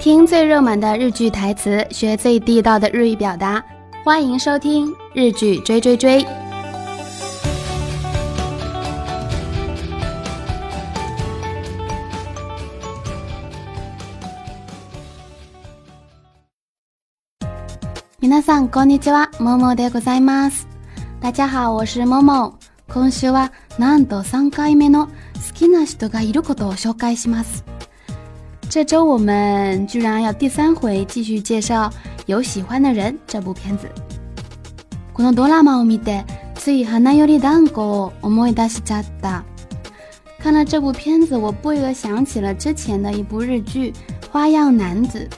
听最热门的日剧台词，学最地道的日语表达。欢迎收听《日剧追追追》。皆さんこんにちは、ももでございます。大家好，我是もも。今週はなんと3回目の好きな人がいることを紹介します。 这周我们居然要第三回继续介绍《有喜欢的人》这部片子。このドラマを見て、つい花より団子を思い出しちゃった。看了这部片子，我不由想起了之前的一部日剧《花样男子》。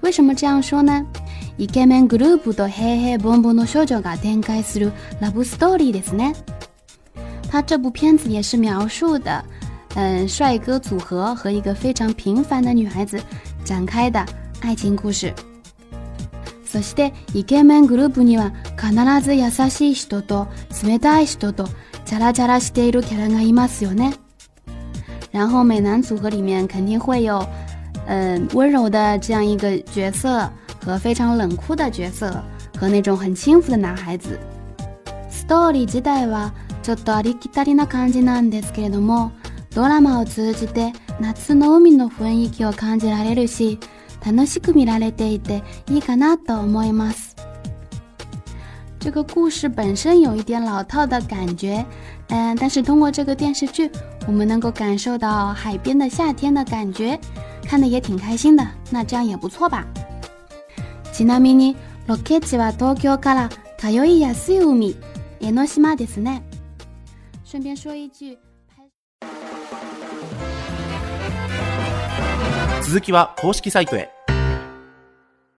为什么这样说呢？イケメングループと平平凡凡の少女が展開するラブストーリーですね。他这部片子也是描述的。 嗯，帅哥组合和一个非常平凡的女孩子展开的愛情故事。そしてイケメングループには必ず優しい人と冷たい人とチャラチャラしているキャラがいますよね。然后美男组合里面肯定会有，嗯，温柔的这样一个角色和非常冷酷的角色和那种很轻浮的男孩子。ストーリー自体はちょっとありきたりな感じなんですけれども。ドラマを通じて夏の海の雰囲気を感じられるし、楽しく見られていていいかなと思います。这个故事本身有一点老套的感觉，嗯，但是通过这个电视剧，我们能够感受到海边的夏天的感觉，看的也挺开心的。那这样也不错吧。ちなみにロケ地は東京から通いやすい海、江ノ島ですね。顺便说一句。続きは公式サイトへ。